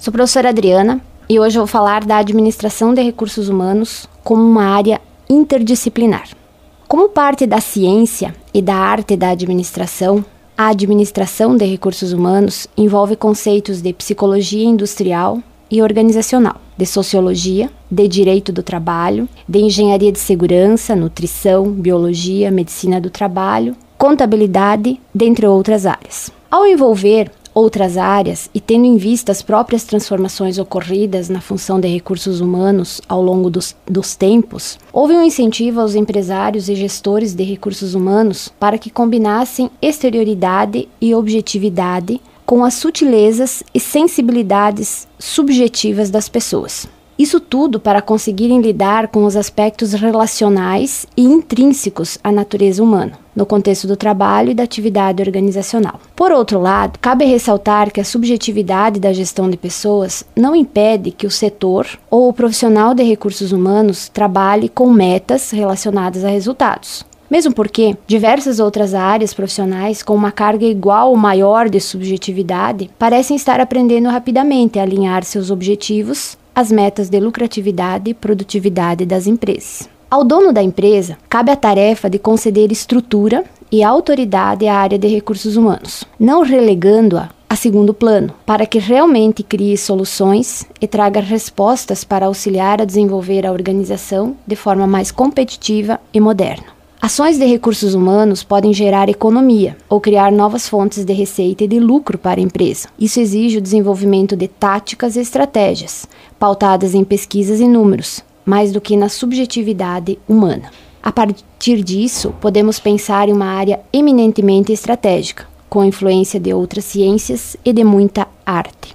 Sou professora Adriana e hoje vou falar da administração de recursos humanos como uma área interdisciplinar. Como parte da ciência e da arte da administração, a administração de recursos humanos envolve conceitos de psicologia industrial e organizacional, de sociologia, de direito do trabalho, de engenharia de segurança, nutrição, biologia, medicina do trabalho, contabilidade, dentre outras áreas. Ao envolver outras áreas e tendo em vista as próprias transformações ocorridas na função de recursos humanos ao longo dos, dos tempos, houve um incentivo aos empresários e gestores de recursos humanos para que combinassem exterioridade e objetividade com as sutilezas e sensibilidades subjetivas das pessoas. Isso tudo para conseguirem lidar com os aspectos relacionais e intrínsecos à natureza humana, no contexto do trabalho e da atividade organizacional. Por outro lado, cabe ressaltar que a subjetividade da gestão de pessoas não impede que o setor ou o profissional de recursos humanos trabalhe com metas relacionadas a resultados. Mesmo porque diversas outras áreas profissionais com uma carga igual ou maior de subjetividade parecem estar aprendendo rapidamente a alinhar seus objetivos as metas de lucratividade e produtividade das empresas. Ao dono da empresa, cabe a tarefa de conceder estrutura e autoridade à área de recursos humanos, não relegando-a a segundo plano, para que realmente crie soluções e traga respostas para auxiliar a desenvolver a organização de forma mais competitiva e moderna. Ações de recursos humanos podem gerar economia ou criar novas fontes de receita e de lucro para a empresa. Isso exige o desenvolvimento de táticas e estratégias, pautadas em pesquisas e números, mais do que na subjetividade humana. A partir disso, podemos pensar em uma área eminentemente estratégica, com influência de outras ciências e de muita arte.